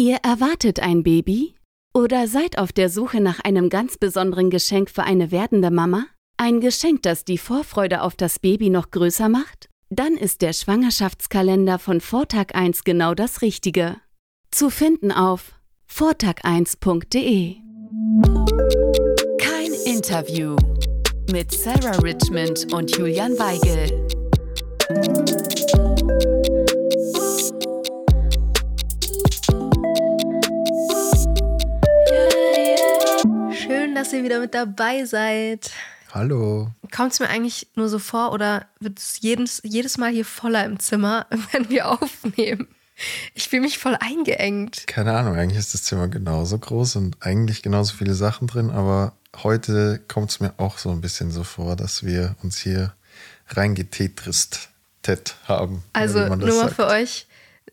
Ihr erwartet ein Baby? Oder seid auf der Suche nach einem ganz besonderen Geschenk für eine werdende Mama? Ein Geschenk, das die Vorfreude auf das Baby noch größer macht? Dann ist der Schwangerschaftskalender von Vortag 1 genau das Richtige. Zu finden auf vortag1.de. Kein Interview mit Sarah Richmond und Julian Weigel. Schön, dass ihr wieder mit dabei seid. Hallo. Kommt es mir eigentlich nur so vor oder wird es jedes, jedes Mal hier voller im Zimmer, wenn wir aufnehmen? Ich fühle mich voll eingeengt. Keine Ahnung, eigentlich ist das Zimmer genauso groß und eigentlich genauso viele Sachen drin, aber heute kommt es mir auch so ein bisschen so vor, dass wir uns hier reingetetrist haben. Also nur mal sagt. für euch,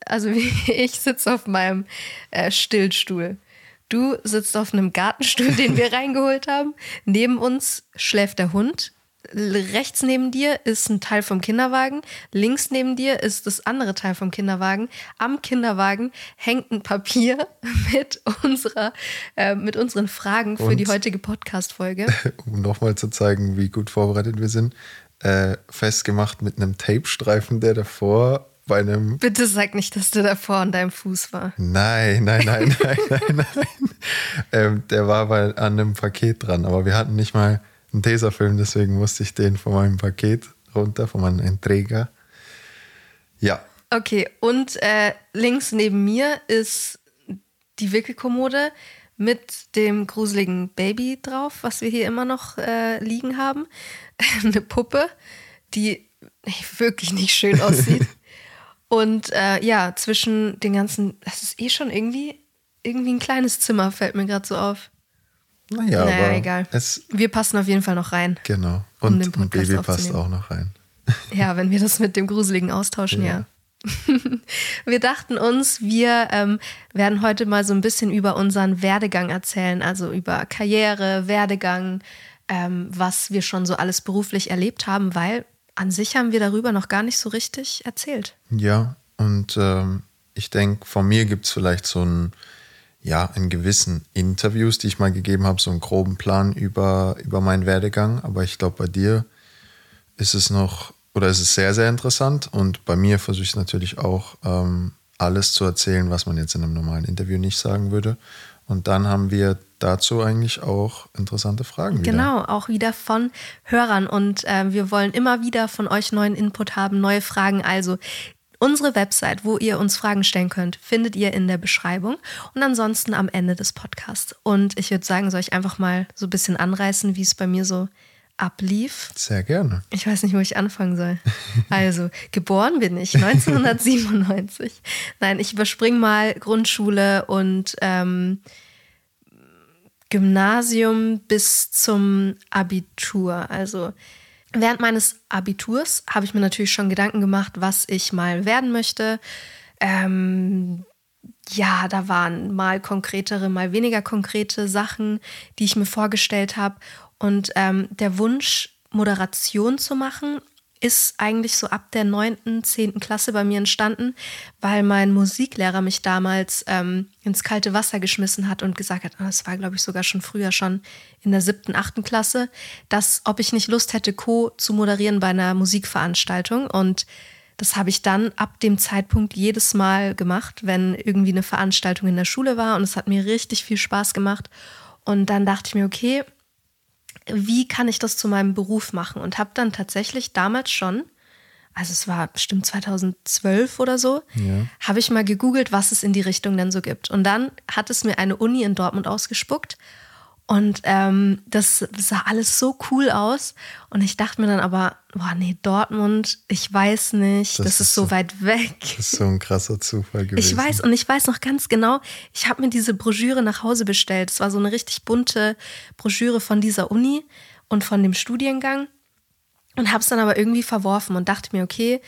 also ich sitze auf meinem äh, Stillstuhl. Du sitzt auf einem Gartenstuhl, den wir reingeholt haben. Neben uns schläft der Hund. Rechts neben dir ist ein Teil vom Kinderwagen. Links neben dir ist das andere Teil vom Kinderwagen. Am Kinderwagen hängt ein Papier mit, unserer, äh, mit unseren Fragen für Und, die heutige Podcast-Folge. Um nochmal zu zeigen, wie gut vorbereitet wir sind, äh, festgemacht mit einem Tapestreifen, der davor bei einem. Bitte sag nicht, dass der davor an deinem Fuß war. Nein, nein, nein, nein, nein, nein. Ähm, der war bei, an einem Paket dran, aber wir hatten nicht mal einen Tesafilm, deswegen musste ich den von meinem Paket runter, von meinem Entrega. Ja. Okay, und äh, links neben mir ist die Wickelkommode mit dem gruseligen Baby drauf, was wir hier immer noch äh, liegen haben. Eine Puppe, die wirklich nicht schön aussieht. Und äh, ja, zwischen den ganzen, das ist eh schon irgendwie, irgendwie ein kleines Zimmer, fällt mir gerade so auf. Naja, naja aber egal. wir passen auf jeden Fall noch rein. Genau. Und um ein Baby passt auch noch rein. Ja, wenn wir das mit dem Gruseligen austauschen, ja. ja. wir dachten uns, wir ähm, werden heute mal so ein bisschen über unseren Werdegang erzählen, also über Karriere, Werdegang, ähm, was wir schon so alles beruflich erlebt haben, weil an sich haben wir darüber noch gar nicht so richtig erzählt. Ja, und ähm, ich denke, von mir gibt es vielleicht so ein, ja, in gewissen Interviews, die ich mal gegeben habe, so einen groben Plan über, über meinen Werdegang. Aber ich glaube, bei dir ist es noch, oder ist es sehr, sehr interessant. Und bei mir versuche ich natürlich auch, ähm, alles zu erzählen, was man jetzt in einem normalen Interview nicht sagen würde. Und dann haben wir dazu eigentlich auch interessante Fragen. Wieder. Genau, auch wieder von Hörern. Und äh, wir wollen immer wieder von euch neuen Input haben, neue Fragen. Also unsere Website, wo ihr uns Fragen stellen könnt, findet ihr in der Beschreibung und ansonsten am Ende des Podcasts. Und ich würde sagen, soll ich einfach mal so ein bisschen anreißen, wie es bei mir so ablief. Sehr gerne. Ich weiß nicht, wo ich anfangen soll. Also, geboren bin ich 1997. Nein, ich überspringe mal Grundschule und ähm, Gymnasium bis zum Abitur. Also während meines Abiturs habe ich mir natürlich schon Gedanken gemacht, was ich mal werden möchte. Ähm, ja, da waren mal konkretere, mal weniger konkrete Sachen, die ich mir vorgestellt habe. Und ähm, der Wunsch, Moderation zu machen, ist eigentlich so ab der 9., 10. Klasse bei mir entstanden, weil mein Musiklehrer mich damals ähm, ins kalte Wasser geschmissen hat und gesagt hat, oh, das war glaube ich sogar schon früher, schon in der 7., 8. Klasse, dass ob ich nicht Lust hätte, Co. zu moderieren bei einer Musikveranstaltung. Und das habe ich dann ab dem Zeitpunkt jedes Mal gemacht, wenn irgendwie eine Veranstaltung in der Schule war. Und es hat mir richtig viel Spaß gemacht. Und dann dachte ich mir, okay, wie kann ich das zu meinem Beruf machen? Und habe dann tatsächlich damals schon, also es war bestimmt 2012 oder so, ja. habe ich mal gegoogelt, was es in die Richtung denn so gibt. Und dann hat es mir eine Uni in Dortmund ausgespuckt und ähm, das sah alles so cool aus. Und ich dachte mir dann aber, boah, nee, Dortmund, ich weiß nicht, das, das ist, ist, so weit weg. Das ist so ein krasser Zufall gewesen. Ich weiß, und ich weiß noch ganz genau, ich habe mir diese Broschüre nach Hause bestellt. Es war so eine richtig bunte Broschüre von dieser Uni und von dem Studiengang. Und habe es dann aber irgendwie verworfen und dachte mir, okay,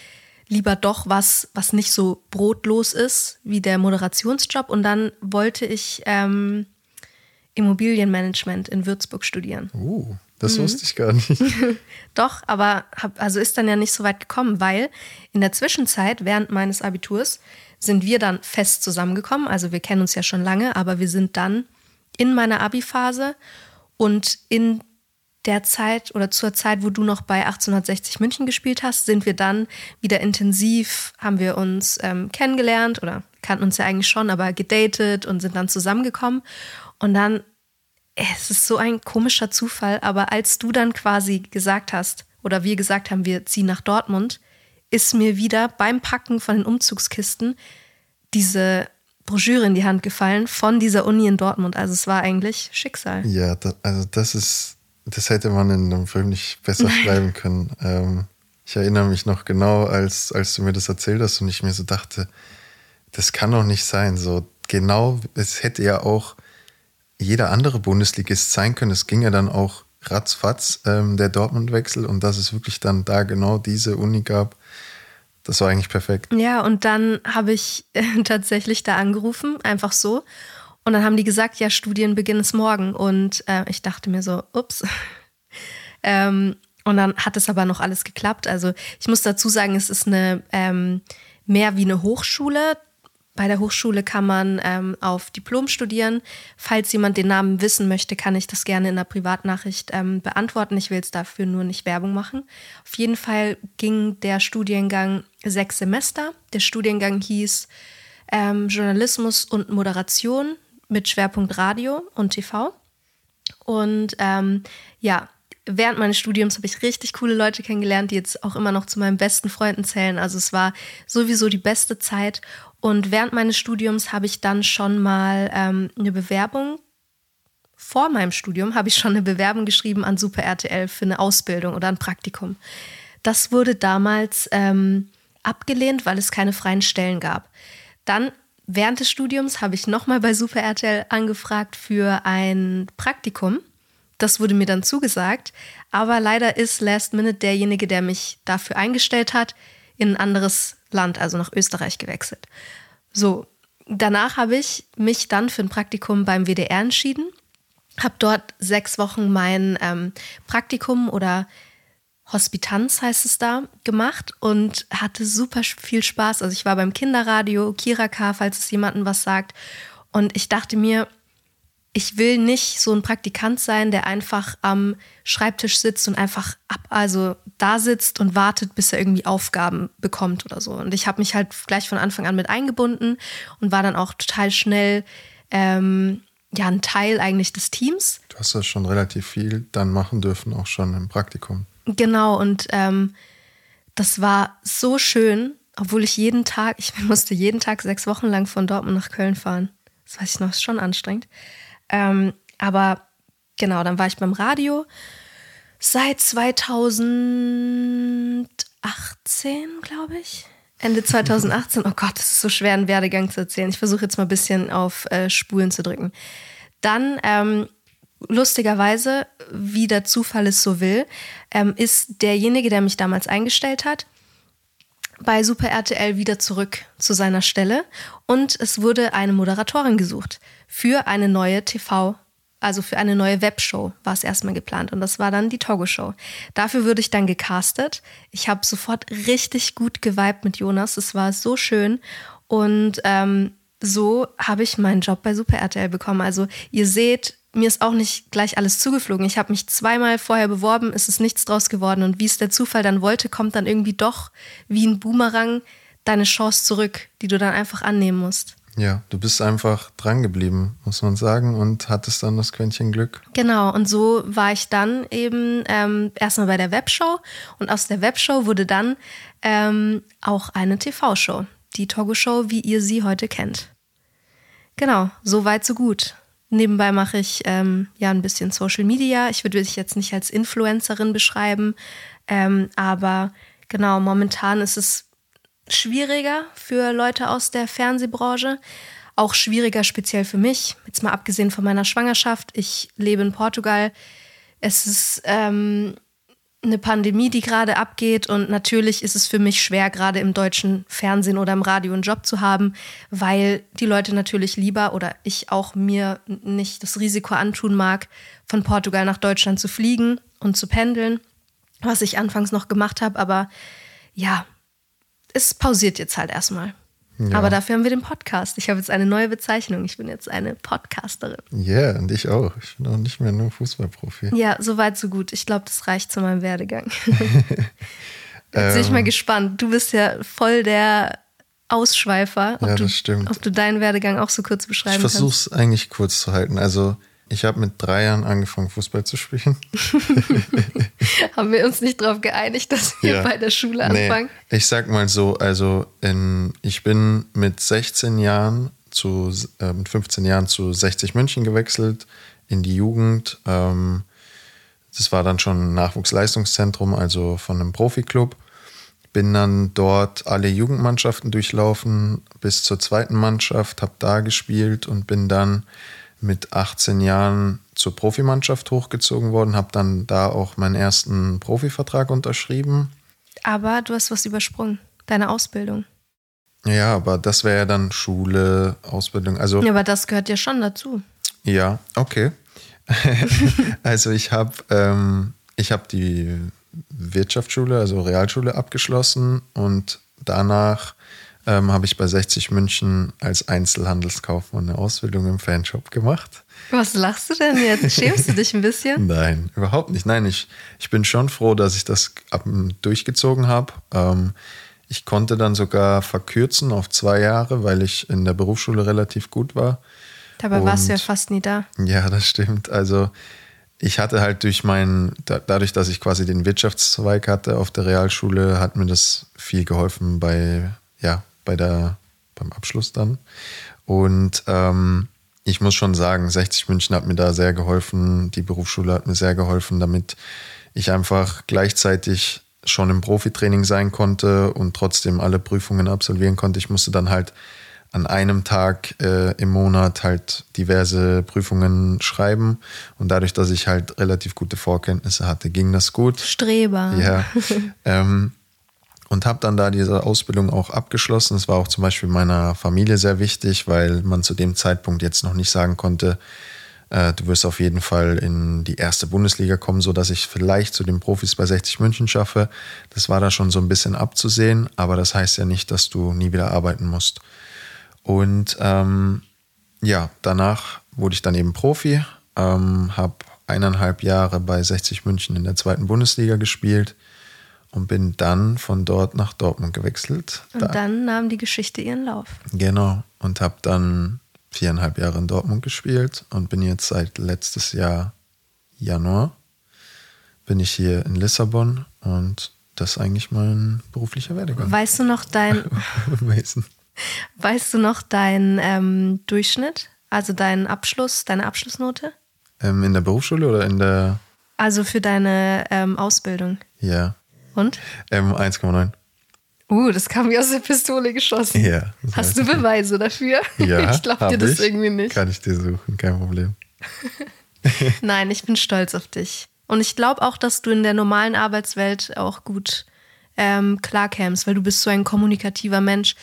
lieber doch was, was nicht so brotlos ist wie der Moderationsjob. Und dann wollte ich. Ähm, Immobilienmanagement in Würzburg studieren. Uh. Das mhm. wusste ich gar nicht. Doch, aber hab, also ist dann ja nicht so weit gekommen, weil in der Zwischenzeit, während meines Abiturs, sind wir dann fest zusammengekommen. Also wir kennen uns ja schon lange, aber wir sind dann in meiner Abi-Phase und in der Zeit oder zur Zeit, wo du noch bei 1860 München gespielt hast, sind wir dann wieder intensiv, haben wir uns ähm, kennengelernt oder kannten uns ja eigentlich schon, aber gedatet und sind dann zusammengekommen. Und dann, es ist so ein komischer Zufall, aber als du dann quasi gesagt hast, oder wir gesagt haben, wir ziehen nach Dortmund, ist mir wieder beim Packen von den Umzugskisten diese Broschüre in die Hand gefallen von dieser Uni in Dortmund. Also es war eigentlich Schicksal. Ja, da, also das ist, das hätte man in einem Film nicht besser schreiben können. Ähm, ich erinnere mich noch genau, als, als du mir das erzählt hast und ich mir so dachte, das kann doch nicht sein. So genau, es hätte ja auch jeder andere Bundesligist sein können. Es ging ja dann auch ratzfatz, ähm, der Dortmund-Wechsel und dass es wirklich dann da genau diese Uni gab, das war eigentlich perfekt. Ja, und dann habe ich äh, tatsächlich da angerufen, einfach so. Und dann haben die gesagt, ja, Studienbeginn ist morgen. Und äh, ich dachte mir so, ups. ähm, und dann hat es aber noch alles geklappt. Also ich muss dazu sagen, es ist eine ähm, mehr wie eine Hochschule. Bei der Hochschule kann man ähm, auf Diplom studieren. Falls jemand den Namen wissen möchte, kann ich das gerne in einer Privatnachricht ähm, beantworten. Ich will jetzt dafür nur nicht Werbung machen. Auf jeden Fall ging der Studiengang sechs Semester. Der Studiengang hieß ähm, Journalismus und Moderation mit Schwerpunkt Radio und TV. Und ähm, ja, während meines Studiums habe ich richtig coole Leute kennengelernt, die jetzt auch immer noch zu meinen besten Freunden zählen. Also es war sowieso die beste Zeit. Und während meines Studiums habe ich dann schon mal ähm, eine Bewerbung, vor meinem Studium habe ich schon eine Bewerbung geschrieben an Super RTL für eine Ausbildung oder ein Praktikum. Das wurde damals ähm, abgelehnt, weil es keine freien Stellen gab. Dann während des Studiums habe ich nochmal bei Super RTL angefragt für ein Praktikum. Das wurde mir dann zugesagt, aber leider ist Last Minute derjenige, der mich dafür eingestellt hat, in ein anderes Land, also nach Österreich gewechselt. So, danach habe ich mich dann für ein Praktikum beim WDR entschieden, habe dort sechs Wochen mein ähm, Praktikum oder Hospitanz heißt es da, gemacht und hatte super viel Spaß. Also ich war beim Kinderradio, Kiraka, falls es jemandem was sagt. Und ich dachte mir, ich will nicht so ein Praktikant sein, der einfach am Schreibtisch sitzt und einfach ab, also da sitzt und wartet, bis er irgendwie Aufgaben bekommt oder so. Und ich habe mich halt gleich von Anfang an mit eingebunden und war dann auch total schnell ähm, ja ein Teil eigentlich des Teams. Du hast ja schon relativ viel dann machen dürfen, auch schon im Praktikum. Genau, und ähm, das war so schön, obwohl ich jeden Tag, ich musste jeden Tag sechs Wochen lang von Dortmund nach Köln fahren. Das weiß ich noch, ist schon anstrengend. Ähm, aber genau, dann war ich beim Radio seit 2018, glaube ich. Ende 2018. Oh Gott, das ist so schwer, einen Werdegang zu erzählen. Ich versuche jetzt mal ein bisschen auf äh, Spulen zu drücken. Dann, ähm, lustigerweise, wie der Zufall es so will, ähm, ist derjenige, der mich damals eingestellt hat, bei Super RTL wieder zurück zu seiner Stelle und es wurde eine Moderatorin gesucht für eine neue TV, also für eine neue Webshow war es erstmal geplant und das war dann die Togo Show. Dafür wurde ich dann gecastet. Ich habe sofort richtig gut geweibt mit Jonas. Es war so schön und ähm, so habe ich meinen Job bei Super RTL bekommen. Also ihr seht, mir ist auch nicht gleich alles zugeflogen. Ich habe mich zweimal vorher beworben, ist es nichts draus geworden. Und wie es der Zufall dann wollte, kommt dann irgendwie doch wie ein Boomerang deine Chance zurück, die du dann einfach annehmen musst. Ja, du bist einfach dran geblieben, muss man sagen, und hattest dann das Quäntchen Glück. Genau, und so war ich dann eben ähm, erstmal bei der Webshow und aus der Webshow wurde dann ähm, auch eine TV-Show, die Togo-Show, wie ihr sie heute kennt. Genau, so weit, so gut. Nebenbei mache ich ähm, ja ein bisschen Social Media. Ich würde mich jetzt nicht als Influencerin beschreiben, ähm, aber genau, momentan ist es schwieriger für Leute aus der Fernsehbranche. Auch schwieriger speziell für mich. Jetzt mal abgesehen von meiner Schwangerschaft. Ich lebe in Portugal. Es ist ähm, eine Pandemie, die gerade abgeht. Und natürlich ist es für mich schwer, gerade im deutschen Fernsehen oder im Radio einen Job zu haben, weil die Leute natürlich lieber oder ich auch mir nicht das Risiko antun mag, von Portugal nach Deutschland zu fliegen und zu pendeln, was ich anfangs noch gemacht habe. Aber ja, es pausiert jetzt halt erstmal. Ja. Aber dafür haben wir den Podcast. Ich habe jetzt eine neue Bezeichnung. Ich bin jetzt eine Podcasterin. Ja, yeah, und ich auch. Ich bin auch nicht mehr nur Fußballprofi. Ja, so weit, so gut. Ich glaube, das reicht zu meinem Werdegang. Jetzt bin ich mal Ähm. gespannt. Du bist ja voll der Ausschweifer. Ob, Ja, du, das stimmt. ob du deinen Werdegang auch so kurz Ich beschreiben versuche kannst. es eigentlich kurz zu halten. Also, ich habe mit drei Jahren angefangen, Fußball zu spielen. Haben wir uns nicht darauf geeinigt, dass wir Ja. bei der Schule Nee, anfangen? ich sag mal so, also in, ich bin mit 16 Jahren zu, äh, mit 15 Jahren zu 60 München gewechselt in die Jugend. Ähm, das war dann schon ein Nachwuchsleistungszentrum, also von einem Profiklub. Bin dann dort alle Jugendmannschaften durchlaufen bis zur zweiten Mannschaft, habe da gespielt und bin dann mit 18 Jahren zur Profimannschaft hochgezogen worden, habe dann da auch meinen ersten Profivertrag unterschrieben. Aber du hast was übersprungen. Deine Ausbildung. Ja, aber das wäre ja dann Schule, Ausbildung. Also Ja, aber das gehört ja schon dazu. ja, okay. also ich habe ähm, ich habe die Wirtschaftsschule, also Realschule abgeschlossen und danach ähm, habe ich bei 60 München als Einzelhandelskaufmann eine Ausbildung im Fanshop gemacht. Was lachst du denn jetzt? Schämst du dich ein bisschen? Nein, überhaupt nicht. Nein, ich, ich bin schon froh, dass ich das durchgezogen habe. Ähm, ich konnte dann sogar verkürzen auf zwei Jahre, weil ich in der Berufsschule relativ gut war. Dabei warst du ja Und- fast nie da. Ja, das stimmt. Also ich hatte halt durch meinen, da, dadurch, dass ich quasi den Wirtschaftszweig hatte auf der Realschule, hat mir das viel geholfen bei, ja, bei der, beim Abschluss dann. Und ähm, ich muss schon sagen, 60 München hat mir da sehr geholfen, die Berufsschule hat mir sehr geholfen, damit ich einfach gleichzeitig schon im Profitraining sein konnte und trotzdem alle Prüfungen absolvieren konnte. Ich musste dann halt an einem Tag äh, im Monat halt diverse Prüfungen schreiben und dadurch, dass ich halt relativ gute Vorkenntnisse hatte, ging das gut. Streber. Ja. ähm, und habe dann da diese Ausbildung auch abgeschlossen. Das war auch zum Beispiel meiner Familie sehr wichtig, weil man zu dem Zeitpunkt jetzt noch nicht sagen konnte, äh, du wirst auf jeden Fall in die erste Bundesliga kommen, sodass ich vielleicht zu den Profis bei 60 München schaffe. Das war da schon so ein bisschen abzusehen, aber das heißt ja nicht, dass du nie wieder arbeiten musst. Und ähm, ja, danach wurde ich dann eben Profi, ähm, habe eineinhalb Jahre bei 60 München in der zweiten Bundesliga gespielt und bin dann von dort nach Dortmund gewechselt. Und Da- dann nahm die Geschichte ihren Lauf. Genau. Und habe dann viereinhalb Jahre in Dortmund gespielt und bin jetzt seit letztes Jahr Januar bin ich hier in Lissabon und das ist eigentlich mein beruflicher Werdegang. Weißt du noch dein, weißt du noch deinen ähm, Durchschnitt? Also deinen Abschluss, deine Abschlussnote? ähm, in der Berufsschule oder in der, Also für deine ähm, Ausbildung. ja, Und? ähm, 1,9. Uh, das kam wie aus der Pistole geschossen. Ja. Hast du. Beweise dafür? Ja, ich glaube dir das ich. irgendwie nicht. Kann ich dir suchen, kein Problem. Nein, ich bin stolz auf dich. Und ich glaube auch, dass du in der normalen Arbeitswelt auch gut ähm, klarkämst, weil du bist so ein kommunikativer Mensch.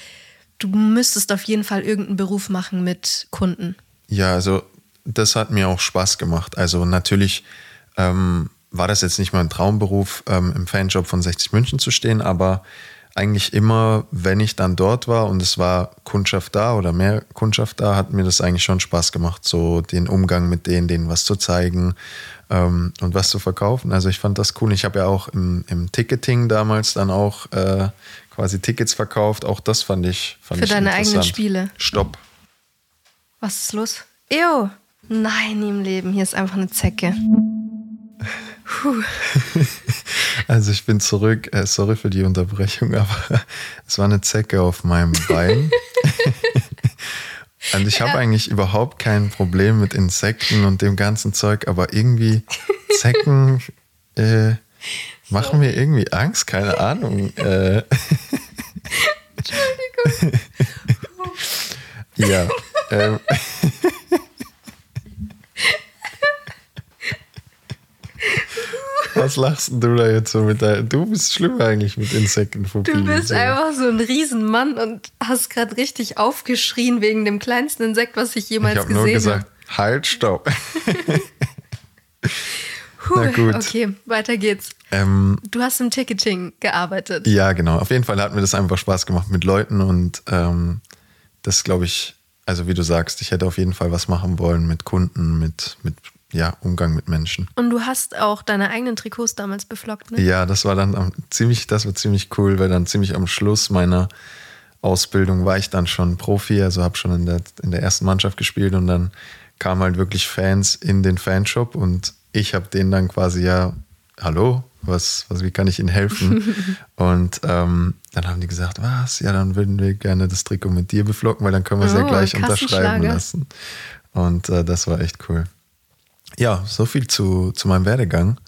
Du müsstest auf jeden Fall irgendeinen Beruf machen mit Kunden. Ja, also das hat mir auch Spaß gemacht. Also natürlich ähm, war das jetzt nicht mein Traumberuf, ähm, im Fanjob von 60 München zu stehen, aber eigentlich immer, wenn ich dann dort war und es war Kundschaft da oder mehr Kundschaft da, hat mir das eigentlich schon Spaß gemacht, so den Umgang mit denen, denen was zu zeigen ähm, und was zu verkaufen. Also ich fand das cool. Ich habe ja auch im, im Ticketing damals dann auch äh, quasi Tickets verkauft. Auch das fand ich fand Für ich deine eigenen. Spiele. Stopp. Was ist los? Ew. Nein, nie im Leben. Hier ist einfach eine Zecke. Also ich bin zurück. Äh, sorry für die Unterbrechung, aber es war eine Zecke auf meinem Bein. Und ich habe eigentlich überhaupt kein Problem mit Insekten und dem ganzen Zeug, aber irgendwie Zecken äh, machen mir irgendwie Angst, keine Ahnung. Äh, Entschuldigung. ja. Ähm, Was lachst denn du da jetzt so mit deinem. Du bist schlimm eigentlich mit Insektenphobie. Du bist so. einfach so ein Riesenmann und hast gerade richtig aufgeschrien wegen dem kleinsten Insekt, was ich Ich jemals habe nur gesehen gesagt, habe. halt, stopp. Na gut. Okay, weiter geht's. Ähm, Du hast im Ticketing gearbeitet. Ja, genau. Auf jeden Fall hat mir das einfach Spaß gemacht mit Leuten und ähm, das glaube ich, also wie du sagst, ich hätte auf jeden Fall was machen wollen mit Kunden, mit, mit ja, Umgang mit Menschen. Und du hast auch deine eigenen Trikots damals beflockt, ne? Ja, das war dann ziemlich, das war ziemlich cool, weil dann ziemlich am Schluss meiner Ausbildung war ich dann schon Profi, also habe schon in der, in der ersten Mannschaft gespielt und dann kamen halt wirklich Fans in den Fanshop und ich habe denen dann quasi ja, hallo, was, was, wie kann ich Ihnen helfen? und ähm, dann haben die gesagt, was? Ja, dann würden wir gerne das Trikot mit dir beflocken, weil dann können wir es ja Oh, gleich unterschreiben lassen. Und äh, das war echt cool. Ja, so viel zu, zu meinem Werdegang.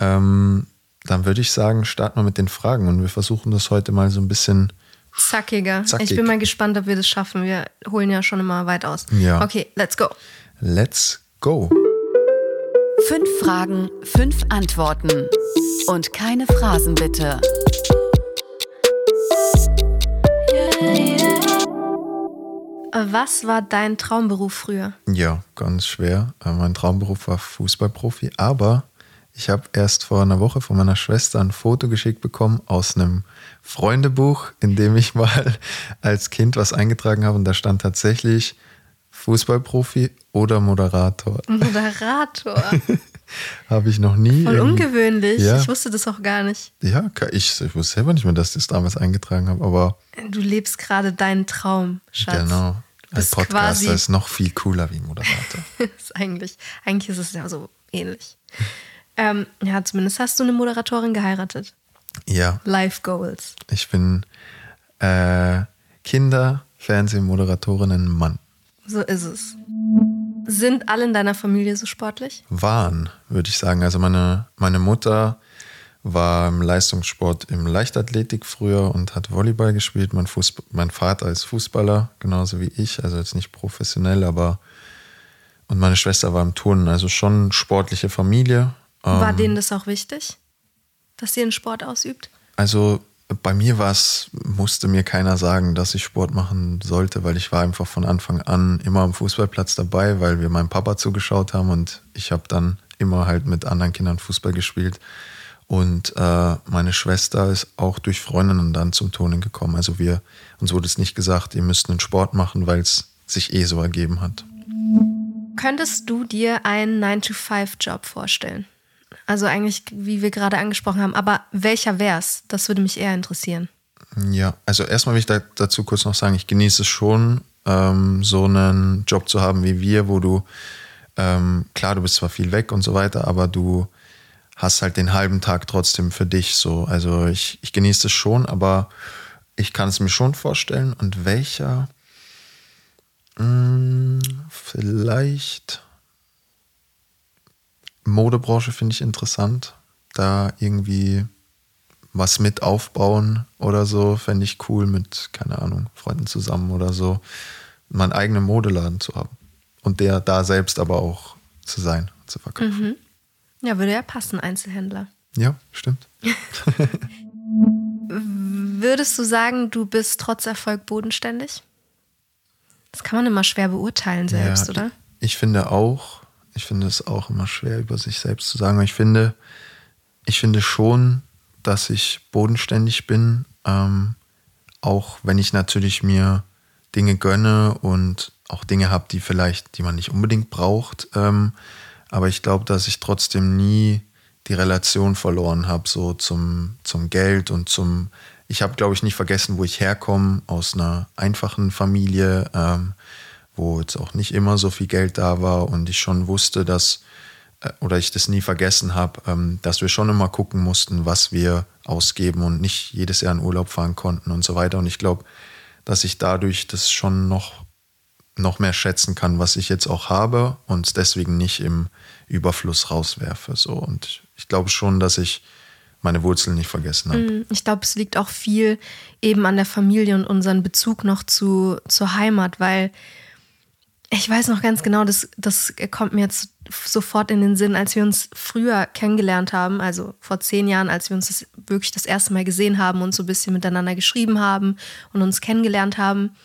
Ähm, dann würde ich sagen, starten wir mit den Fragen und wir versuchen das heute mal so ein bisschen. Zackiger. Zackig. Ich bin mal gespannt, ob wir das schaffen. Wir holen ja schon immer weit aus. Ja. Okay, let's go. Let's go. Fünf Fragen, fünf Antworten. Und keine Phrasen bitte. Was war dein Traumberuf früher? Ja, ganz schwer. Äh, Mein Traumberuf war Fußballprofi, aber ich habe erst vor einer Woche von meiner Schwester ein Foto geschickt bekommen aus einem Freundebuch, in dem ich mal als Kind was eingetragen habe und da stand tatsächlich Fußballprofi oder Moderator. Moderator. Habe ich noch nie. Voll ungewöhnlich. Ja. Ich wusste das auch gar nicht. Ja, ich, ich wusste selber nicht mehr, dass ich das damals eingetragen habe, aber Du lebst gerade deinen Traum, Schatz. genau. Als bist Podcaster ist noch viel cooler wie Moderator. ist eigentlich, eigentlich ist es ja so ähnlich. Ähm, ja, zumindest hast du eine Moderatorin geheiratet. ja, Life Goals. ich bin äh, Kinder, Fernsehmoderatorinnen, Mann. So ist es. Sind alle in deiner Familie so sportlich? Waren, würde ich sagen. Also meine, meine Mutter war im Leistungssport im Leichtathletik früher und hat Volleyball gespielt. Mein, Fußb mein Vater ist Fußballer, genauso wie ich. Also jetzt nicht professionell, aber und meine Schwester war im Turnen. Also schon sportliche Familie. War Ähm, denen das auch wichtig, dass sie einen Sport ausübt? Also bei mir war es, musste mir keiner sagen, dass ich Sport machen sollte, weil ich war einfach von Anfang an immer am Fußballplatz dabei, weil wir meinem Papa zugeschaut haben und ich habe dann immer halt mit anderen Kindern Fußball gespielt. Und äh, meine Schwester ist auch durch Freundinnen dann zum Turnen gekommen. Also wir, uns wurde es nicht gesagt, ihr müsst einen Sport machen, weil es sich eh so ergeben hat. Könntest du dir einen 9-to-5-Job vorstellen? Also eigentlich, wie wir gerade angesprochen haben, aber welcher wär's? Das würde mich eher interessieren. Ja, also erstmal will ich da, dazu kurz noch sagen, ich genieße es schon, ähm, so einen Job zu haben wie wir, wo du, ähm, klar, du bist zwar viel weg und so weiter, aber du hast halt den halben Tag trotzdem für dich so. Also ich, ich genieße es schon, aber ich kann es mir schon vorstellen. Und welcher? Hm, vielleicht Modebranche finde ich interessant. Da irgendwie was mit aufbauen oder so, fände ich cool mit, keine Ahnung, Freunden zusammen oder so, meinen eigenen Modeladen zu haben. Und der da selbst aber auch zu sein, zu verkaufen. Ja, würde ja passen, Einzelhändler. Ja, stimmt. Würdest du sagen, du bist trotz Erfolg bodenständig? Das kann man immer schwer beurteilen selbst, ja, oder? Ich finde auch, ich finde es auch immer schwer über sich selbst zu sagen, aber ich finde, ich finde schon, dass ich bodenständig bin, ähm, auch wenn ich natürlich mir Dinge gönne und auch Dinge habe, die vielleicht, die man nicht unbedingt braucht. Ähm, aber ich glaube, dass ich trotzdem nie die Relation verloren habe, so zum, zum Geld und zum. Ich habe, glaube ich, nicht vergessen, wo ich herkomme, aus einer einfachen Familie, ähm, wo jetzt auch nicht immer so viel Geld da war und ich schon wusste, dass, äh, oder ich das nie vergessen habe, ähm, dass wir schon immer gucken mussten, was wir ausgeben und nicht jedes Jahr in Urlaub fahren konnten und so weiter. Und ich glaube, dass ich dadurch das schon noch, noch mehr schätzen kann, was ich jetzt auch habe und es deswegen nicht im Überfluss rauswerfe. So. Und ich, ich glaube schon, dass ich meine Wurzeln nicht vergessen habe. Mm, Ich glaube, es liegt auch viel eben an der Familie und unseren Bezug noch zu, zur Heimat, weil ich weiß noch ganz genau, das, das kommt mir jetzt sofort in den Sinn, als wir uns früher kennengelernt haben, also vor zehn Jahren, als wir uns das wirklich das erste Mal gesehen haben und so ein bisschen miteinander geschrieben haben und uns kennengelernt haben.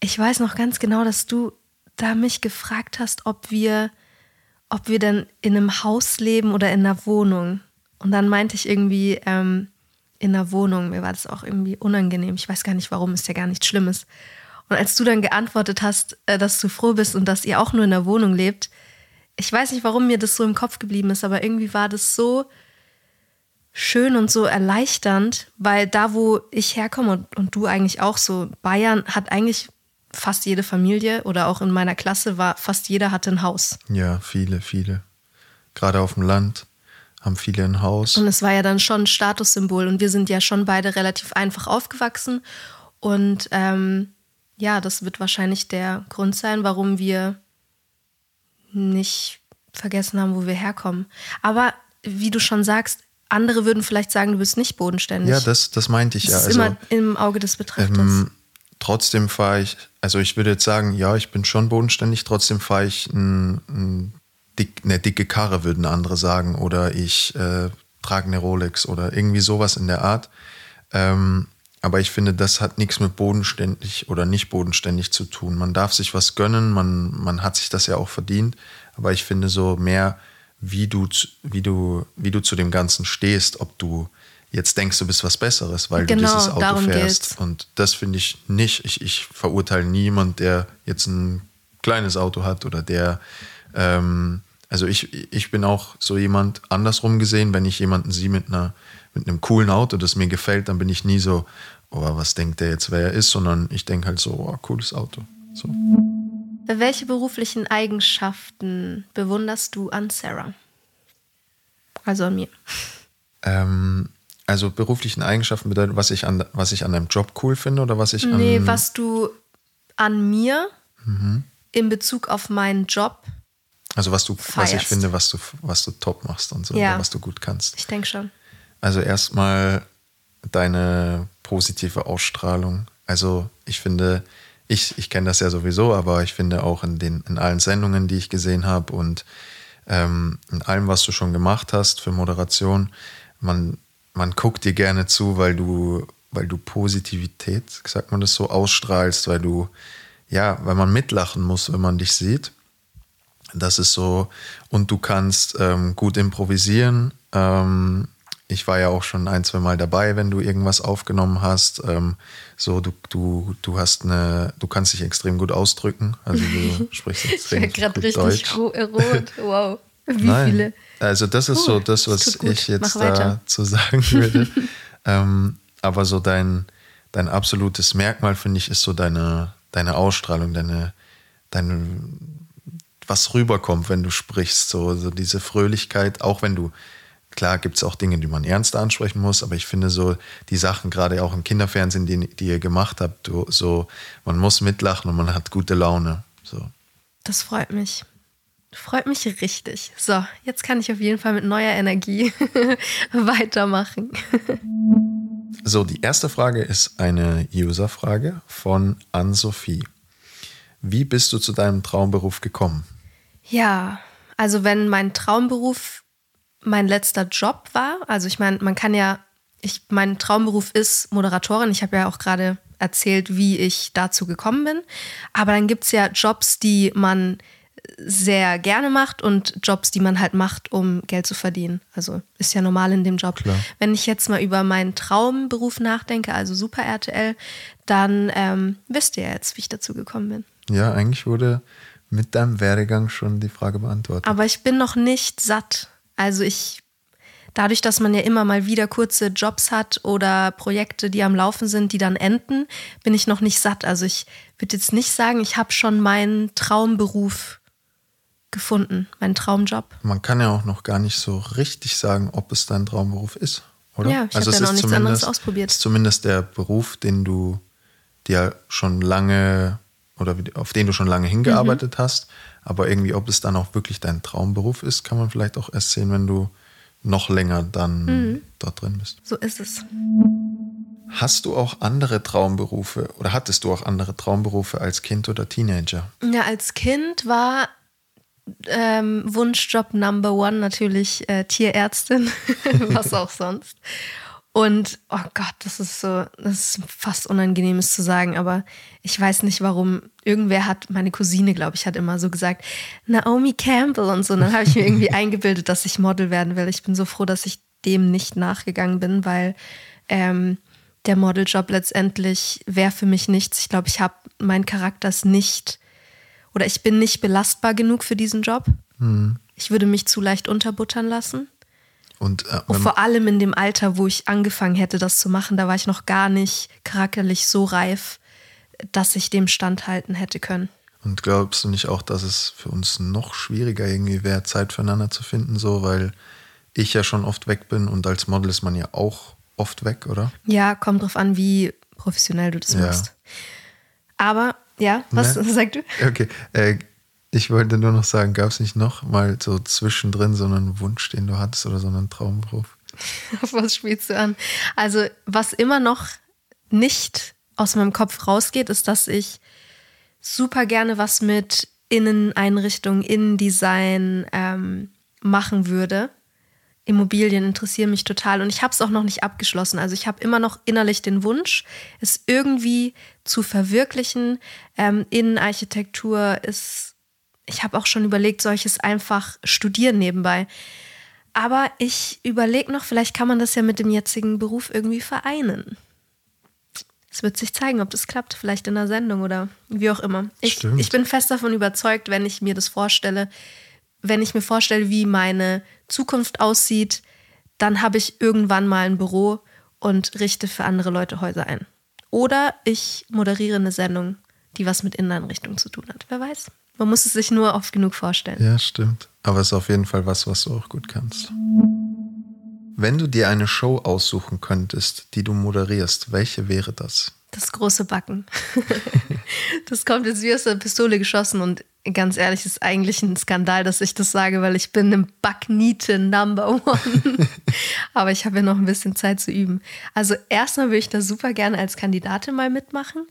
Ich weiß noch ganz genau, dass du da mich gefragt hast, ob wir, ob wir denn in einem Haus leben oder in einer Wohnung. Und dann meinte ich irgendwie ähm, in einer Wohnung. Mir war das auch irgendwie unangenehm. Ich weiß gar nicht warum, ist ja gar nichts Schlimmes. Und als du dann geantwortet hast, äh, dass du froh bist und dass ihr auch nur in der Wohnung lebt, ich weiß nicht, warum mir das so im Kopf geblieben ist, aber irgendwie war das so schön und so erleichternd, weil da, wo ich herkomme und, und du eigentlich auch so, Bayern hat eigentlich fast jede Familie oder auch in meiner Klasse war fast jeder hatte ein Haus. Ja, viele, viele. Gerade auf dem Land haben viele ein Haus. Und es war ja dann schon ein Statussymbol und wir sind ja schon beide relativ einfach aufgewachsen und ähm, ja, das wird wahrscheinlich der Grund sein, warum wir nicht vergessen haben, wo wir herkommen. Aber wie du schon sagst, andere würden vielleicht sagen, du bist nicht bodenständig. Ja, das, das meinte ich das ja. Ist also, immer im Auge des Betrachters. Ähm, trotzdem fahre ich, also ich würde jetzt sagen, ja, ich bin schon bodenständig, trotzdem fahre ich ein, ein dick, eine dicke Karre, würden andere sagen. Oder ich äh, trage eine Rolex oder irgendwie sowas in der Art. Ähm, aber ich finde, das hat nichts mit bodenständig oder nicht bodenständig zu tun. Man darf sich was gönnen, man, man hat sich das ja auch verdient. Aber ich finde so mehr, wie du, wie du, wie du zu dem Ganzen stehst, ob du jetzt denkst, du bist was Besseres, weil genau, du dieses Auto fährst. Geht's. Und das finde ich nicht. Ich, ich verurteile niemand, der jetzt ein kleines Auto hat oder der, ähm, also ich, ich bin auch so jemand andersrum gesehen, wenn ich jemanden sehe mit einer mit einem coolen Auto, das mir gefällt, dann bin ich nie so, oh, was denkt der jetzt, wer er ist, sondern ich denke halt so, oh, cooles Auto. So. Welche beruflichen Eigenschaften bewunderst du an Sarah? Also an mir. Ähm, also beruflichen Eigenschaften bedeutet, was ich an, was ich an deinem Job cool finde oder was ich nee, an. Nee, was du an mir mhm. in Bezug auf meinen Job. Also was du, feierst. was ich finde, was du, was du top machst und so, ja. was du gut kannst. Ich denke schon. Also erstmal deine positive Ausstrahlung. Also ich finde, ich, ich kenne das ja sowieso, aber ich finde auch in, den, in allen Sendungen, die ich gesehen habe und ähm, in allem, was du schon gemacht hast für Moderation, man, man guckt dir gerne zu, weil du, weil du Positivität, sagt man das so, ausstrahlst, weil du, ja, weil man mitlachen muss, wenn man dich sieht. Das ist so, und du kannst ähm, gut improvisieren. Ähm, ich war ja auch schon ein, zwei Mal dabei, wenn du irgendwas aufgenommen hast. Ähm, so, du, du, du hast eine, du kannst dich extrem gut ausdrücken. Also du sprichst extrem ich gut richtig Deutsch. rot. Wow. Wie Nein. viele? Also das ist Uh, so das, was ich jetzt weiter. dazu sagen würde. ähm, aber so dein, dein absolutes Merkmal, finde ich, ist so deine, deine Ausstrahlung, deine, deine, was rüberkommt, wenn du sprichst. So, so diese Fröhlichkeit, auch wenn du Klar gibt es auch Dinge, die man ernster ansprechen muss, aber ich finde so die Sachen, gerade auch im Kinderfernsehen, die, die ihr gemacht habt, so man muss mitlachen und man hat gute Laune. So. Das freut mich. Freut mich richtig. So, jetzt kann ich auf jeden Fall mit neuer Energie weitermachen. So, die erste Frage ist eine User-Frage von Ann-Sophie. Wie bist du zu deinem Traumberuf gekommen? Ja, also wenn mein Traumberuf mein letzter Job war. Also ich meine, man kann ja, ich, mein Traumberuf ist Moderatorin. Ich habe ja auch gerade erzählt, wie ich dazu gekommen bin. Aber dann gibt es ja Jobs, die man sehr gerne macht und Jobs, die man halt macht, um Geld zu verdienen. Also ist ja normal in dem Job. Klar. Wenn ich jetzt mal über meinen Traumberuf nachdenke, also Super RTL, dann ähm, wisst ihr jetzt, wie ich dazu gekommen bin. Ja, eigentlich wurde mit deinem Werdegang schon die Frage beantwortet. Aber ich bin noch nicht satt. Also ich, dadurch, dass man ja immer mal wieder kurze Jobs hat oder Projekte, die am Laufen sind, die dann enden, bin ich noch nicht satt. Also ich würde jetzt nicht sagen, ich habe schon meinen Traumberuf gefunden, meinen Traumjob. Man kann ja auch noch gar nicht so richtig sagen, ob es dein Traumberuf ist, oder? Ja, ich also habe ja es noch nichts anderes zumindest- ausprobiert. ist zumindest der Beruf, den du dir schon lange oder auf den du schon lange hingearbeitet Mhm. hast. Aber irgendwie, ob es dann auch wirklich dein Traumberuf ist, kann man vielleicht auch erst sehen, wenn du noch länger dann Mhm. dort drin bist. So ist es. Hast du auch andere Traumberufe oder hattest du auch andere Traumberufe als Kind oder Teenager? Ja, als Kind war ähm, Wunschjob Number One natürlich äh, Tierärztin, was auch sonst. Und oh Gott, das ist so, das ist fast unangenehm, es zu sagen, aber ich weiß nicht warum. Irgendwer hat, meine Cousine, glaube ich, hat immer so gesagt, Naomi Campbell und so. Und dann habe ich mir irgendwie eingebildet, dass ich Model werden will. Ich bin so froh, dass ich dem nicht nachgegangen bin, weil ähm, der Modeljob letztendlich wäre für mich nichts. Ich glaube, ich habe meinen Charakter nicht oder ich bin nicht belastbar genug für diesen Job. Mhm. Ich würde mich zu leicht unterbuttern lassen. Und, äh, und, vor allem in dem Alter, wo ich angefangen hätte, das zu machen, da war ich noch gar nicht charakterlich so reif, dass ich dem standhalten hätte können. Und glaubst du nicht auch, dass es für uns noch schwieriger irgendwie wäre, Zeit füreinander zu finden, so, weil ich ja schon oft weg bin und als Model ist man ja auch oft weg, oder? Ja, kommt drauf an, wie professionell du das ja. machst. Aber, ja, was ne? sagst du? Okay, äh, ich wollte nur noch sagen, gab es nicht noch mal so zwischendrin so einen Wunsch, den du hattest oder so einen Traumberuf? Auf was spielst du an? Also, was immer noch nicht aus meinem Kopf rausgeht, ist, dass ich super gerne was mit Inneneinrichtung, Innendesign ähm, machen würde. Immobilien interessieren mich total und ich habe es auch noch nicht abgeschlossen. Also ich habe immer noch innerlich den Wunsch, es irgendwie zu verwirklichen. Ähm, Innenarchitektur ist ich habe auch schon überlegt, solches einfach studieren nebenbei. Aber ich überlege noch, vielleicht kann man das ja mit dem jetzigen Beruf irgendwie vereinen. Es wird sich zeigen, ob das klappt, vielleicht in der Sendung oder wie auch immer. Ich, ich bin fest davon überzeugt, wenn ich mir das vorstelle, wenn ich mir vorstelle, wie meine Zukunft aussieht, dann habe ich irgendwann mal ein Büro und richte für andere Leute Häuser ein. Oder ich moderiere eine Sendung, die was mit Inneneinrichtung zu tun hat. Wer weiß. Man muss es sich nur oft genug vorstellen. Ja, stimmt. Aber es ist auf jeden Fall was, was du auch gut kannst. Wenn du dir eine Show aussuchen könntest, die du moderierst, welche wäre das? Das große Backen. das kommt jetzt wie aus der Pistole geschossen und ganz ehrlich, ist eigentlich ein Skandal, dass ich das sage, weil ich bin im Backniete Number One. Aber ich habe ja noch ein bisschen Zeit zu üben. Also erstmal würde ich da super gerne als Kandidatin mal mitmachen.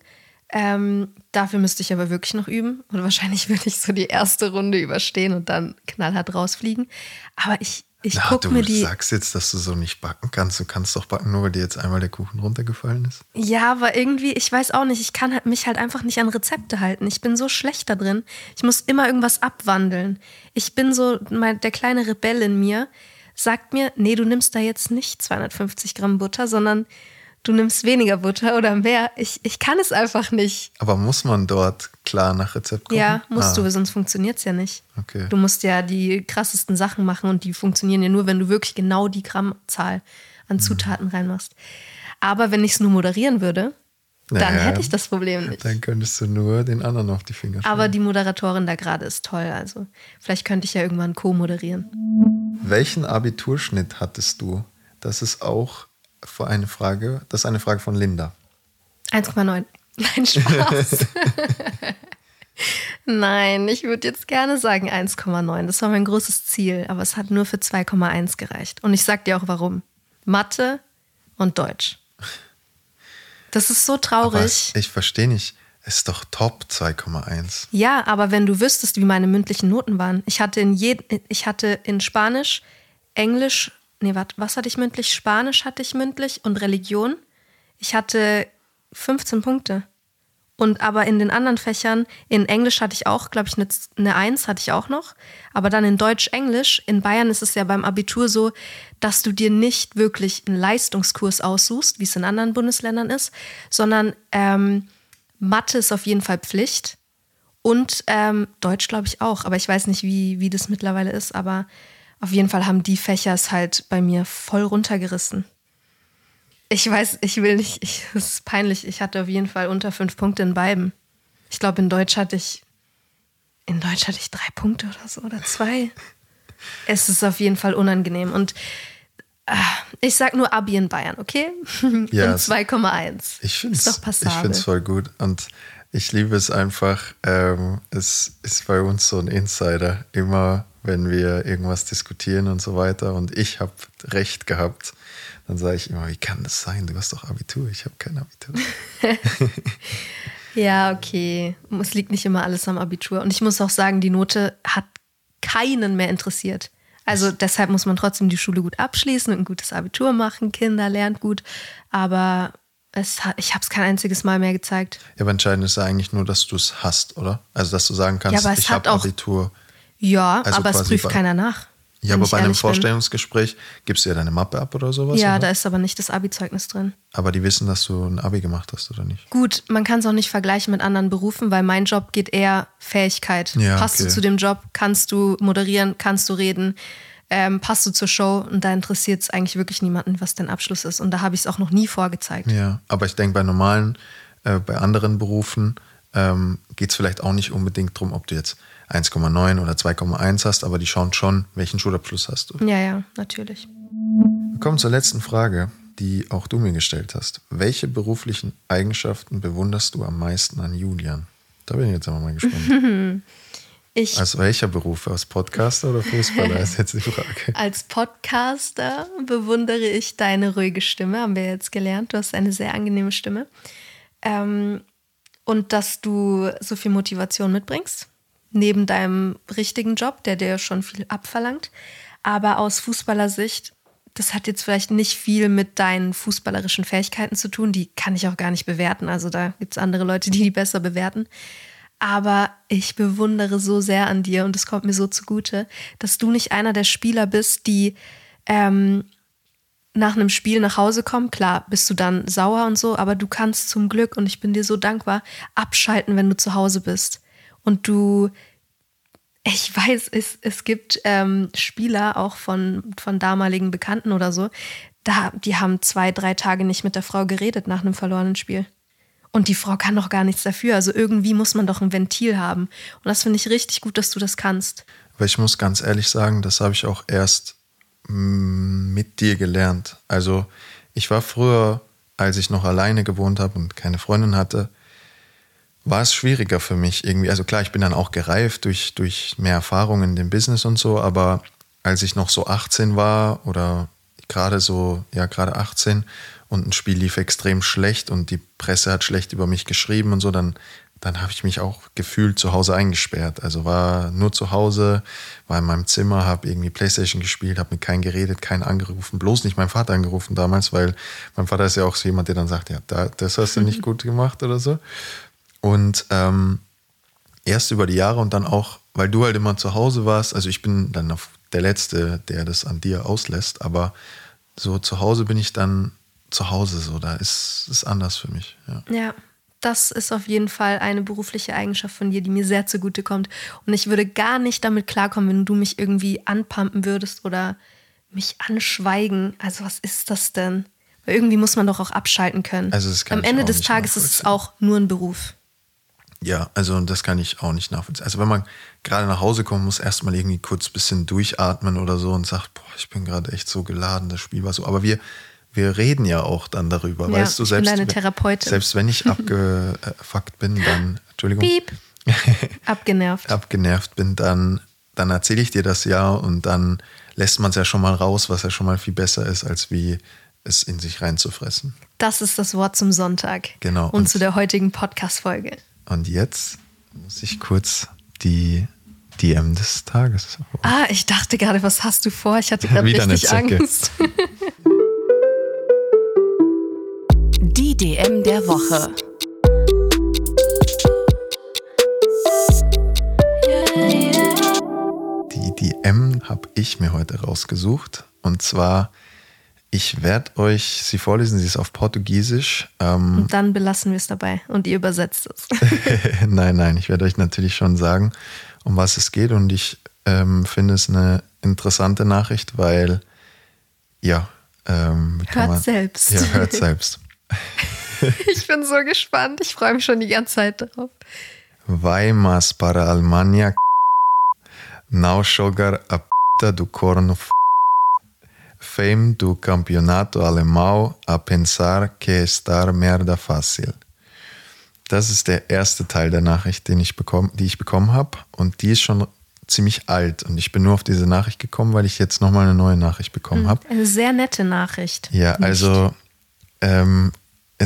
Ähm, dafür müsste ich aber wirklich noch üben. Und wahrscheinlich würde ich so die erste Runde überstehen und dann knallhart rausfliegen. Aber ich, ich gucke mir die. Du sagst jetzt, dass du so nicht backen kannst. Du kannst doch backen, nur weil dir jetzt einmal der Kuchen runtergefallen ist. Ja, aber irgendwie, ich weiß auch nicht, ich kann halt mich halt einfach nicht an Rezepte halten. Ich bin so schlecht da drin. Ich muss immer irgendwas abwandeln. Ich bin so, mein, der kleine Rebell in mir sagt mir, nee, du nimmst da jetzt nicht 250 Gramm Butter, sondern du nimmst weniger Butter oder mehr. Ich, ich kann es einfach nicht. Aber muss man dort klar nach Rezept gucken? Ja, musst ah. du, sonst funktioniert es ja nicht. Okay. Du musst ja die krassesten Sachen machen und die funktionieren ja nur, wenn du wirklich genau die Grammzahl an mhm. Zutaten mhm. reinmachst. Aber wenn ich es nur moderieren würde, dann naja, hätte ich das Problem nicht. Dann könntest du nur den anderen auf die Finger schauen. Aber die Moderatorin da gerade ist toll. Also vielleicht könnte ich ja irgendwann co-moderieren. Welchen Abiturschnitt hattest du? Das ist auch eine Frage. Das ist eine Frage von Linda. 1,9. Nein, Spaß. Nein, ich würde jetzt gerne sagen 1,9. Das war mein großes Ziel, aber es hat nur für 2,1 gereicht. Und ich sag dir auch warum. Mathe und Deutsch. Das ist so traurig. Aber ich verstehe nicht. Es ist doch top 2,1. Ja, aber wenn du wüsstest, wie meine mündlichen Noten waren. Ich hatte in, je, ich hatte in Spanisch, Englisch nee, warte, was hatte ich mündlich? Spanisch hatte ich mündlich und Religion. Ich hatte 15 Punkte. Und aber in den anderen Fächern, in Englisch hatte ich auch, glaube ich, eine, eine Eins hatte ich auch noch. Aber dann in Deutsch, Englisch, in Bayern ist es ja beim Abitur so, dass du dir nicht wirklich einen Leistungskurs aussuchst, wie es in anderen Bundesländern ist, sondern ähm, Mathe ist auf jeden Fall Pflicht. Und ähm, Deutsch, glaube ich, auch. Aber ich weiß nicht, wie, wie das mittlerweile ist. Aber auf jeden Fall haben die Fächer es halt bei mir voll runtergerissen. Ich weiß, ich will nicht, es ist peinlich. Ich hatte auf jeden Fall unter fünf Punkte in beiden. Ich glaube, in Deutsch hatte ich, in Deutsch hatte ich drei Punkte oder so oder zwei. es ist auf jeden Fall unangenehm. Und äh, ich sag nur Abi in Bayern, okay? Ja, 2,1. Ich finde es voll gut. Und ich liebe es einfach. Ähm, es ist bei uns so ein Insider. Immer wenn wir irgendwas diskutieren und so weiter und ich habe recht gehabt, dann sage ich immer, wie kann das sein? Du hast doch Abitur, ich habe kein Abitur. ja, okay. Es liegt nicht immer alles am Abitur. Und ich muss auch sagen, die Note hat keinen mehr interessiert. Also deshalb muss man trotzdem die Schule gut abschließen und ein gutes Abitur machen. Kinder lernt gut. Aber es hat, ich habe es kein einziges Mal mehr gezeigt. Ja, aber entscheidend ist ja eigentlich nur, dass du es hast, oder? Also, dass du sagen kannst, Ja, ich habe Abitur. Ja, Also aber es prüft bei- keiner nach. Ja, aber bei einem ehrlich bin. Vorstellungsgespräch gibst du ja deine Mappe ab oder sowas. Ja, oder? da ist aber nicht das Abi-Zeugnis drin. Aber die wissen, dass du ein Abi gemacht hast, oder nicht? Gut, man kann es auch nicht vergleichen mit anderen Berufen, weil mein Job geht eher Fähigkeit. Ja, Passt okay. du zu dem Job? Kannst du moderieren? Kannst du reden? Ähm, passt du zur Show? Und da interessiert es eigentlich wirklich niemanden, was dein Abschluss ist. Und da habe ich es auch noch nie vorgezeigt. Ja, aber ich denke, bei normalen, äh, bei anderen Berufen ähm, geht es vielleicht auch nicht unbedingt darum, ob du jetzt 1,9 oder 2,1 hast, aber die schauen schon, welchen Schulabschluss hast du. Ja, ja, natürlich. Wir kommen zur letzten Frage, die auch du mir gestellt hast. Welche beruflichen Eigenschaften bewunderst du am meisten an Julian? Da bin ich jetzt aber mal gespannt. Ich Als welcher Beruf? Als Podcaster oder Fußballer ist jetzt die Frage. als Podcaster bewundere ich deine ruhige Stimme, haben wir jetzt gelernt. Du hast eine sehr angenehme Stimme. Ähm, und dass du so viel Motivation mitbringst, neben deinem richtigen Job, der dir schon viel abverlangt. Aber aus Fußballersicht, das hat jetzt vielleicht nicht viel mit deinen fußballerischen Fähigkeiten zu tun. Die kann ich auch gar nicht bewerten. Also da gibt es andere Leute, die die besser bewerten. Aber ich bewundere so sehr an dir und es kommt mir so zugute, dass du nicht einer der Spieler bist, die ähm, nach einem Spiel nach Hause kommen. Klar, bist du dann sauer und so, aber du kannst zum Glück, und ich bin dir so dankbar, abschalten, wenn du zu Hause bist. Und du, ich weiß, es, es gibt ähm, Spieler auch von, von damaligen Bekannten oder so, da, die haben zwei, drei Tage nicht mit der Frau geredet nach einem verlorenen Spiel. Und die Frau kann doch gar nichts dafür. Also irgendwie muss man doch ein Ventil haben. Und das finde ich richtig gut, dass du das kannst. Aber ich muss ganz ehrlich sagen, das habe ich auch erst mm, mit dir gelernt. Also ich war früher, als ich noch alleine gewohnt habe und keine Freundin hatte, war es schwieriger für mich irgendwie. Also klar, ich bin dann auch gereift durch, durch mehr Erfahrung in dem Business und so, aber als ich noch so 18 war oder gerade so, ja, gerade 18 und ein Spiel lief extrem schlecht und die Presse hat schlecht über mich geschrieben und so, dann, dann habe ich mich auch gefühlt zu Hause eingesperrt. Also war nur zu Hause, war in meinem Zimmer, habe irgendwie Playstation gespielt, habe mit keinem geredet, keinen angerufen, bloß nicht meinen Vater angerufen damals, weil mein Vater ist ja auch so jemand, der dann sagt, ja, da, das hast du nicht gut gemacht oder so. Und ähm, erst über die Jahre und dann auch, weil du halt immer zu Hause warst, also ich bin dann der Letzte, der das an dir auslässt, aber so zu Hause bin ich dann zu Hause so, da ist es anders für mich. Ja. Ja, das ist auf jeden Fall eine berufliche Eigenschaft von dir, die mir sehr zugutekommt. Und ich würde gar nicht damit klarkommen, wenn du mich irgendwie anpumpen würdest oder mich anschweigen. Also was ist das denn? Weil irgendwie muss man doch auch abschalten können. Also Am Ende des Tages ist es auch nur ein Beruf. Ja, also das kann ich auch nicht nachvollziehen. Also wenn man gerade nach Hause kommt, muss erstmal irgendwie kurz ein bisschen durchatmen oder so und sagt, boah, ich bin gerade echt so geladen, das Spiel war so. Aber wir, wir reden ja auch dann darüber, Ja, weißt du, ich bin selbst, deine Therapeutin. selbst wenn ich abgefuckt bin, dann, Entschuldigung, Piep. Abgenervt. abgenervt bin, dann, dann erzähle ich dir das ja und dann lässt man es ja schon mal raus, was ja schon mal viel besser ist, als wie es in sich reinzufressen. Das ist das Wort zum Sonntag. Genau. Und, Und- zu der heutigen Podcast-Folge. Und jetzt muss ich kurz die DM des Tages. Ah, ich dachte gerade, was hast du vor? Ich hatte gerade eine richtig. Angst. Die DM der Woche. Die DM habe ich mir heute rausgesucht. Und zwar, ich werde euch sie vorlesen, sie ist auf Portugiesisch. Ähm, Und dann belassen wir es dabei. Und ihr übersetzt es. nein, nein, ich werde euch natürlich schon sagen, um was es geht. Und ich ähm, finde es eine interessante Nachricht, weil, ja, ähm, Hört selbst. Ja, hört selbst. Ich bin so gespannt. Ich freue mich schon die ganze Zeit drauf. Vai mas para a Alemanha não jogar a p do corno f fame do campeonato alemão a pensar que estar merda fácil. Das ist der erste Teil der Nachricht, den ich bekomm, die ich bekommen habe. Und die ist schon ziemlich alt. Und ich bin nur auf diese Nachricht gekommen, weil ich jetzt nochmal eine neue Nachricht bekommen habe. Eine sehr nette Nachricht. Ja, Nicht? also ähm,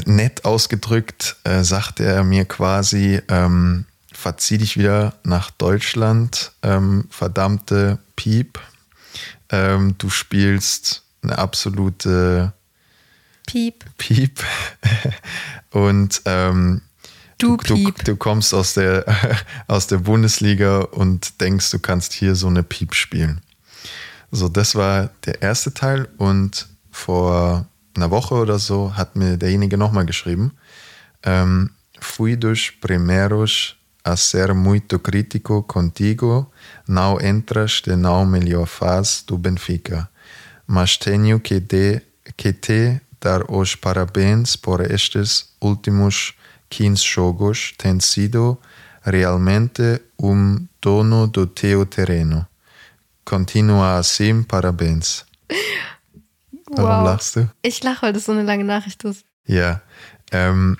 nett ausgedrückt äh, sagte er mir quasi, ähm, verzieh dich wieder nach Deutschland, ähm, verdammte Piep. Ähm, du spielst eine absolute Piep. Piep. Und ähm, Du du, Piep. du kommst aus der, aus der Bundesliga und denkst, du kannst hier so eine Piep spielen. So, das war der erste Teil und vor einer Woche oder so hat mir derjenige nochmal geschrieben. Ähm, Fui dos primeros a ser muito crítico contigo, não entras de não melhor fase do Benfica. Mas tenho que, de, que te dar os parabéns por estes últimos 15 jogos. Tem sido realmente um dono do teu terreno. Continua assim, parabéns. Warum lachst du? Ich lache, weil das so eine lange Nachricht ist. Ja. Ähm,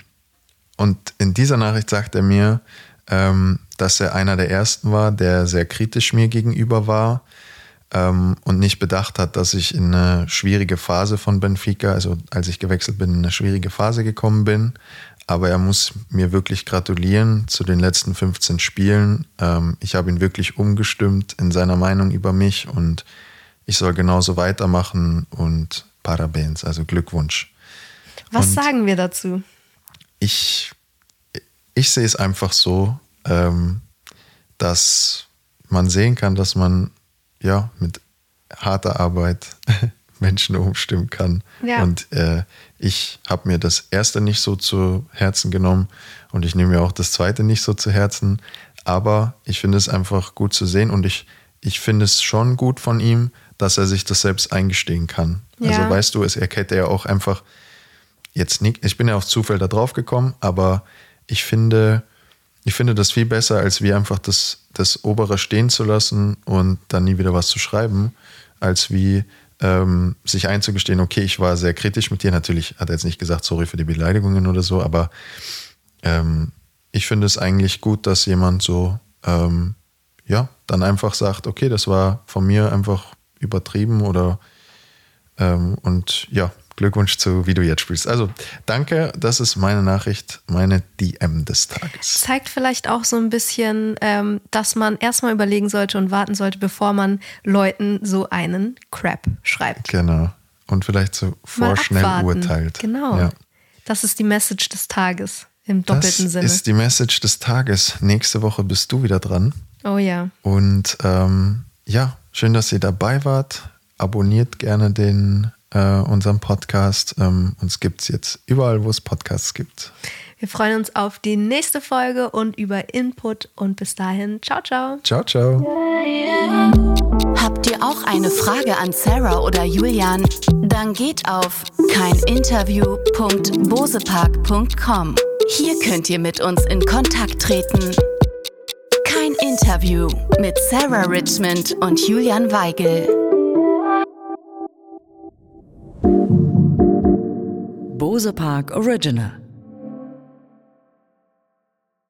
und in dieser Nachricht sagt er mir, ähm, dass er einer der ersten war, der sehr kritisch mir gegenüber war ähm, und nicht bedacht hat, dass ich in eine schwierige Phase von Benfica, also als ich gewechselt bin, in eine schwierige Phase gekommen bin. Aber er muss mir wirklich gratulieren zu den letzten 15 Spielen. Ähm, ich habe ihn wirklich umgestimmt in seiner Meinung über mich und ich soll genauso weitermachen und Parabéns, also Glückwunsch. Was Und- sagen wir dazu? ich, ich sehe es einfach so, ähm, dass man sehen kann, dass man ja mit harter Arbeit Menschen umstimmen kann. Ja. Und äh, ich habe mir das erste nicht so zu Herzen genommen und ich nehme mir auch das zweite nicht so zu Herzen. Aber ich finde es einfach gut zu sehen und ich, ich finde es schon gut von ihm, dass er sich das selbst eingestehen kann. Ja. Also weißt du, es er hätte ja auch einfach jetzt nicht, ich bin ja auf Zufall da drauf gekommen, aber ich finde, ich finde das viel besser, als wie einfach das, das Obere stehen zu lassen und dann nie wieder was zu schreiben, als wie ähm, sich einzugestehen, okay, ich war sehr kritisch mit dir. Natürlich hat er jetzt nicht gesagt, sorry für die Beleidigungen oder so, aber ähm, ich finde es eigentlich gut, dass jemand so, ähm, ja, dann einfach sagt, okay, das war von mir einfach übertrieben oder ähm, und ja, Glückwunsch zu, wie du jetzt spielst. Also danke, das ist meine Nachricht, meine DM des Tages. Zeigt vielleicht auch so ein bisschen, ähm, dass man erstmal überlegen sollte und warten sollte, bevor man Leuten so einen Crap schreibt. Genau. Und vielleicht so vorschnell urteilt. Genau. Ja. Das ist die Message des Tages im Das doppelten Sinne. ist die Message des Tages. Nächste Woche bist du wieder dran. oh ja. Und ähm, ja, schön, dass ihr dabei wart. Abonniert gerne den äh, unseren Podcast. Ähm, uns gibt es jetzt überall, wo es Podcasts gibt. Wir freuen uns auf die nächste Folge und über Input und bis dahin, ciao, ciao. Ciao, ciao. Habt ihr auch eine Frage an Sarah oder Julian? Dann geht auf keininterview.bosepark.com. Hier könnt ihr mit uns in Kontakt treten. Kein Interview mit Sarah Richmond und Julian Weigel. Bose Park Original.